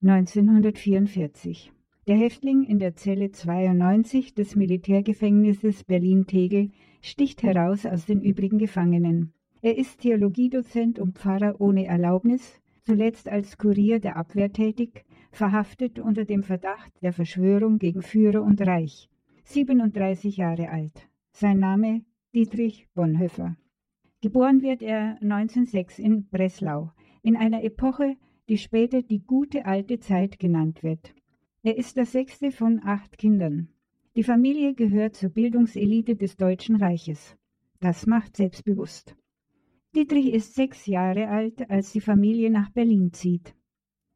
1944. Der Häftling in der Zelle 92 des Militärgefängnisses Berlin-Tegel sticht heraus aus den übrigen Gefangenen. Er ist Theologiedozent und Pfarrer ohne Erlaubnis, zuletzt als Kurier der Abwehr tätig, verhaftet unter dem Verdacht der Verschwörung gegen Führer und Reich. 37 Jahre alt. Sein Name Dietrich Bonhoeffer. Geboren wird er 1906 in Breslau, in einer Epoche, die später die gute alte Zeit genannt wird. Er ist der sechste von acht Kindern. Die Familie gehört zur Bildungselite des Deutschen Reiches. Das macht selbstbewusst. Dietrich ist sechs Jahre alt, als die Familie nach Berlin zieht.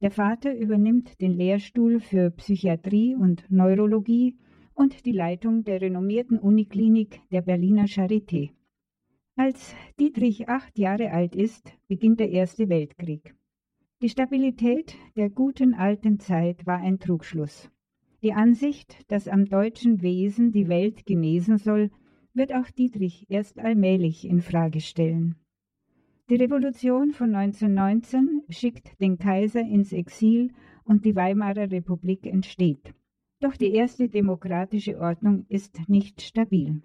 Der Vater übernimmt den Lehrstuhl für Psychiatrie und Neurologie und die Leitung der renommierten Uniklinik der Berliner Charité. Als Dietrich acht Jahre alt ist, beginnt der Erste Weltkrieg. Die Stabilität der guten alten Zeit war ein Trugschluss. Die Ansicht, dass am deutschen Wesen die Welt genesen soll, wird auch Dietrich erst allmählich in Frage stellen. Die Revolution von 1919 schickt den Kaiser ins Exil und die Weimarer Republik entsteht. Doch die erste demokratische Ordnung ist nicht stabil.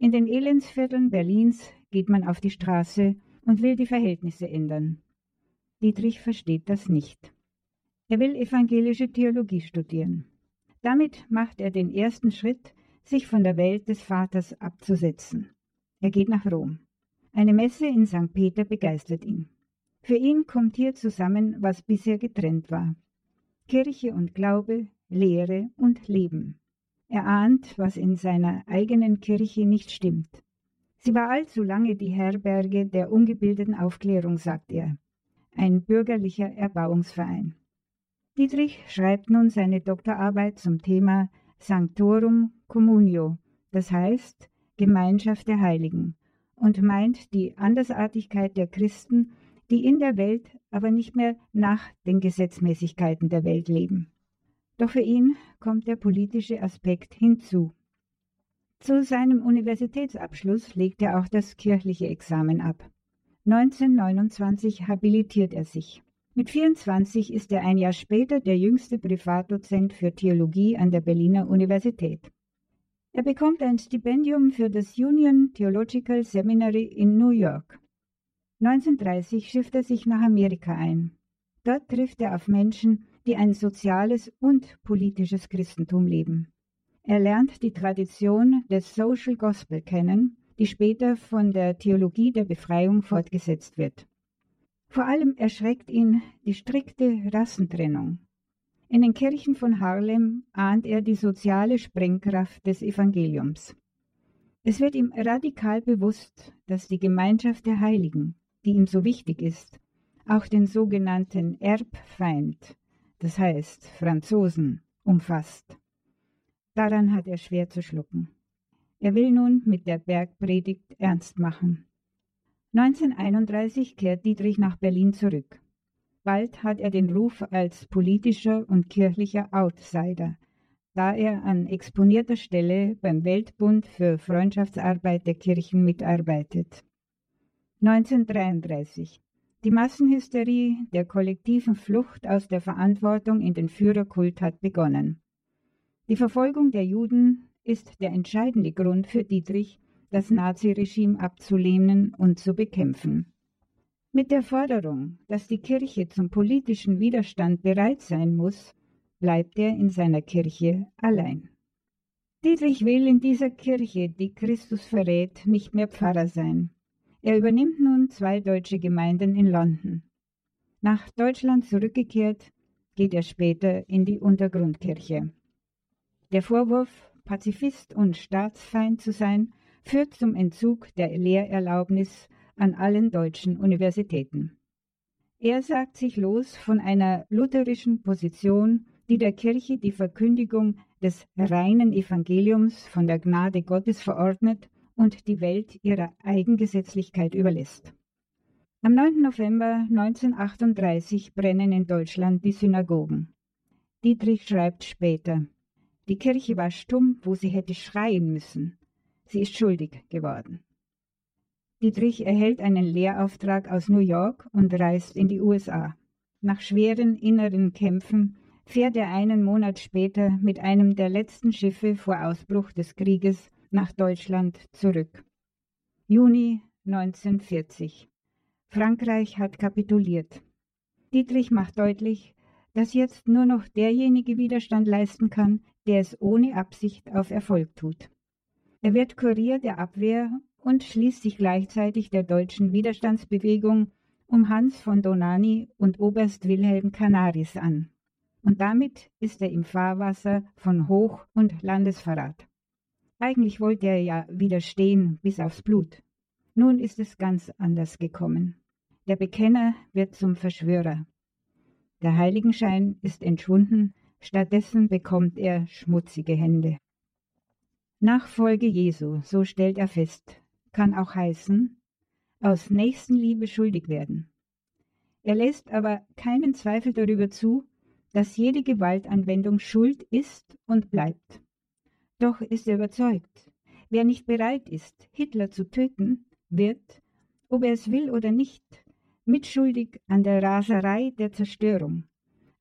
In den Elendsvierteln Berlins geht man auf die Straße und will die Verhältnisse ändern. Dietrich versteht das nicht. Er will evangelische Theologie studieren. Damit macht er den ersten Schritt, sich von der Welt des Vaters abzusetzen. Er geht nach Rom. Eine Messe in St. Peter begeistert ihn. Für ihn kommt hier zusammen, was bisher getrennt war. Kirche und Glaube, Lehre und Leben. Er ahnt, was in seiner eigenen Kirche nicht stimmt. Sie war allzu lange die Herberge der ungebildeten Aufklärung, sagt er. Ein bürgerlicher Erbauungsverein. Dietrich schreibt nun seine Doktorarbeit zum Thema Sanctorum Communio, das heißt Gemeinschaft der Heiligen, und meint die Andersartigkeit der Christen, die in der Welt, aber nicht mehr nach den Gesetzmäßigkeiten der Welt leben. Doch für ihn kommt der politische Aspekt hinzu. Zu seinem Universitätsabschluss legt er auch das kirchliche Examen ab. 1929 habilitiert er sich. Mit 24 ist er ein Jahr später der jüngste Privatdozent für Theologie an der Berliner Universität. Er bekommt ein Stipendium für das Union Theological Seminary in New York. 1930 schifft er sich nach Amerika ein. Dort trifft er auf Menschen, die ein soziales und politisches Christentum leben. Er lernt die Tradition des Social Gospel kennen, die später von der Theologie der Befreiung fortgesetzt wird. Vor allem erschreckt ihn die strikte Rassentrennung. In den Kirchen von Harlem ahnt er die soziale Sprengkraft des Evangeliums. Es wird ihm radikal bewusst, dass die Gemeinschaft der Heiligen, die ihm so wichtig ist, auch den sogenannten Erbfeind, das heißt Franzosen, umfasst. Daran hat er schwer zu schlucken. Er will nun mit der Bergpredigt ernst machen. 1931 kehrt Dietrich nach Berlin zurück. Bald hat er den Ruf als politischer und kirchlicher Outsider, da er an exponierter Stelle beim Weltbund für Freundschaftsarbeit der Kirchen mitarbeitet. 1933 die Massenhysterie der kollektiven Flucht aus der Verantwortung in den Führerkult hat begonnen. Die Verfolgung der Juden ist der entscheidende Grund für Dietrich, das Naziregime abzulehnen und zu bekämpfen. Mit der Forderung, dass die Kirche zum politischen Widerstand bereit sein muss, bleibt er in seiner Kirche allein. Dietrich will in dieser Kirche, die Christus verrät, nicht mehr Pfarrer sein. Er übernimmt nun zwei deutsche Gemeinden in London. Nach Deutschland zurückgekehrt, geht er später in die Untergrundkirche. Der Vorwurf, Pazifist und Staatsfeind zu sein, führt zum Entzug der Lehrerlaubnis an allen deutschen Universitäten. Er sagt sich los von einer lutherischen Position, die der Kirche die Verkündigung des reinen Evangeliums von der Gnade Gottes verordnet und die Welt ihrer Eigengesetzlichkeit überlässt. Am 9. November 1938 brennen in Deutschland die Synagogen. Dietrich schreibt später, die Kirche war stumm, wo sie hätte schreien müssen. Sie ist schuldig geworden. Dietrich erhält einen Lehrauftrag aus New York und reist in die USA. Nach schweren inneren Kämpfen fährt er einen Monat später mit einem der letzten Schiffe vor Ausbruch des Krieges nach Deutschland zurück. Juni 1940. Frankreich hat kapituliert. Dietrich macht deutlich, dass jetzt nur noch derjenige Widerstand leisten kann, der es ohne Absicht auf Erfolg tut. Er wird Kurier der Abwehr und schließt sich gleichzeitig der deutschen Widerstandsbewegung um Hans von Donani und Oberst Wilhelm Canaris an. Und damit ist er im Fahrwasser von Hoch- und Landesverrat. Eigentlich wollte er ja widerstehen bis aufs Blut. Nun ist es ganz anders gekommen. Der Bekenner wird zum Verschwörer. Der Heiligenschein ist entschwunden, stattdessen bekommt er schmutzige Hände. Nachfolge Jesu, so stellt er fest, kann auch heißen, aus Nächstenliebe schuldig werden. Er lässt aber keinen Zweifel darüber zu, dass jede Gewaltanwendung Schuld ist und bleibt. Doch ist er überzeugt, wer nicht bereit ist, Hitler zu töten, wird, ob er es will oder nicht, mitschuldig an der Raserei der Zerstörung,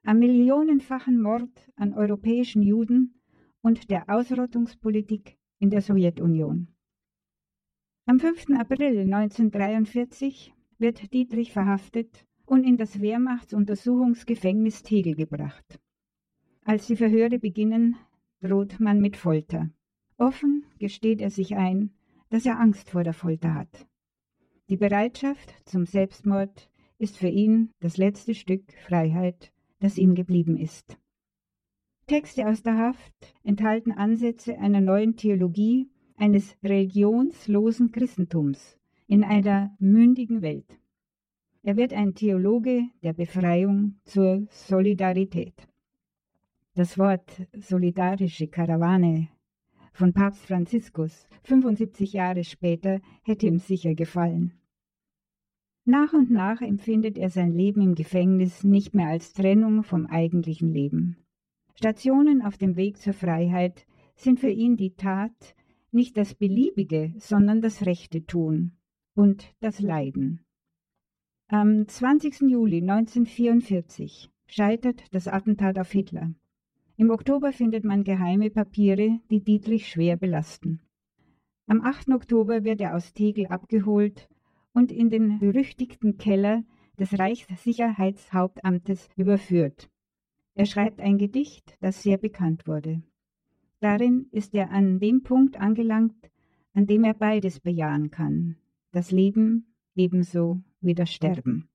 am millionenfachen Mord an europäischen Juden und der Ausrottungspolitik in der Sowjetunion. Am 5. April 1943 wird Dietrich verhaftet und in das Wehrmachtsuntersuchungsgefängnis Tegel gebracht. Als die Verhöre beginnen, droht man mit Folter. Offen gesteht er sich ein, dass er Angst vor der Folter hat. Die Bereitschaft zum Selbstmord ist für ihn das letzte Stück Freiheit, das ihm geblieben ist. Texte aus der Haft enthalten Ansätze einer neuen Theologie, eines religionslosen Christentums in einer mündigen Welt. Er wird ein Theologe der Befreiung zur Solidarität. Das Wort solidarische Karawane von Papst Franziskus 75 Jahre später hätte ihm sicher gefallen. Nach und nach empfindet er sein Leben im Gefängnis nicht mehr als Trennung vom eigentlichen Leben. Stationen auf dem Weg zur Freiheit sind für ihn die Tat, nicht das Beliebige, sondern das Rechte tun und das Leiden. Am 20. Juli 1944 scheitert das Attentat auf Hitler. Im Oktober findet man geheime Papiere, die Dietrich schwer belasten. Am 8. Oktober wird er aus Tegel abgeholt und in den berüchtigten Keller des Reichssicherheitshauptamtes überführt. Er schreibt ein Gedicht, das sehr bekannt wurde. Darin ist er an dem Punkt angelangt, an dem er beides bejahen kann, das Leben ebenso wie das Sterben.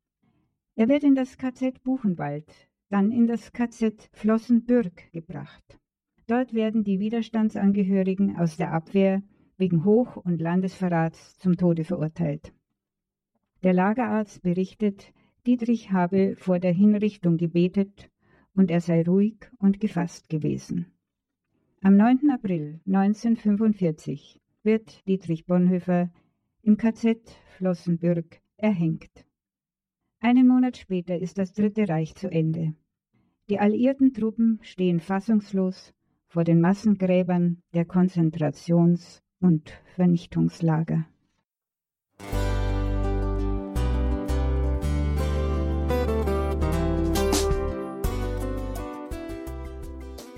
Er wird in das KZ Buchenwald, dann in das KZ Flossenbürg gebracht. Dort werden die Widerstandsangehörigen aus der Abwehr wegen Hoch- und Landesverrats zum Tode verurteilt. Der Lagerarzt berichtet, Dietrich habe vor der Hinrichtung gebetet und er sei ruhig und gefasst gewesen. Am 9. April 1945 wird Dietrich Bonhoeffer im KZ Flossenbürg erhängt. Einen Monat später ist das Dritte Reich zu Ende. Die alliierten Truppen stehen fassungslos vor den Massengräbern der Konzentrations- und Vernichtungslager.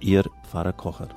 Ihr Pfarrer Kocher.